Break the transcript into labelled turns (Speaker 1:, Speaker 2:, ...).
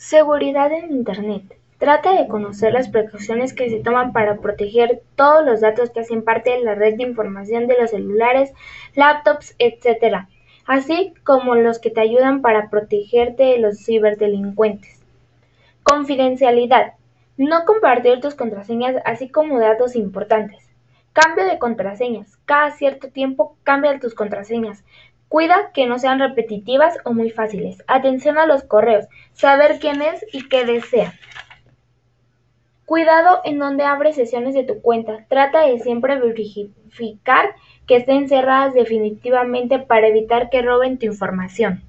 Speaker 1: Seguridad en Internet. Trata de conocer las precauciones que se toman para proteger todos los datos que hacen parte de la red de información de los celulares, laptops, etc., así como los que te ayudan para protegerte de los ciberdelincuentes. Confidencialidad. No compartir tus contraseñas así como datos importantes. Cambio de contraseñas. Cada cierto tiempo cambia tus contraseñas. Cuida que no sean repetitivas o muy fáciles. Atención a los correos. Saber quién es y qué desea. Cuidado en donde abres sesiones de tu cuenta. Trata de siempre verificar que estén cerradas definitivamente para evitar que roben tu información.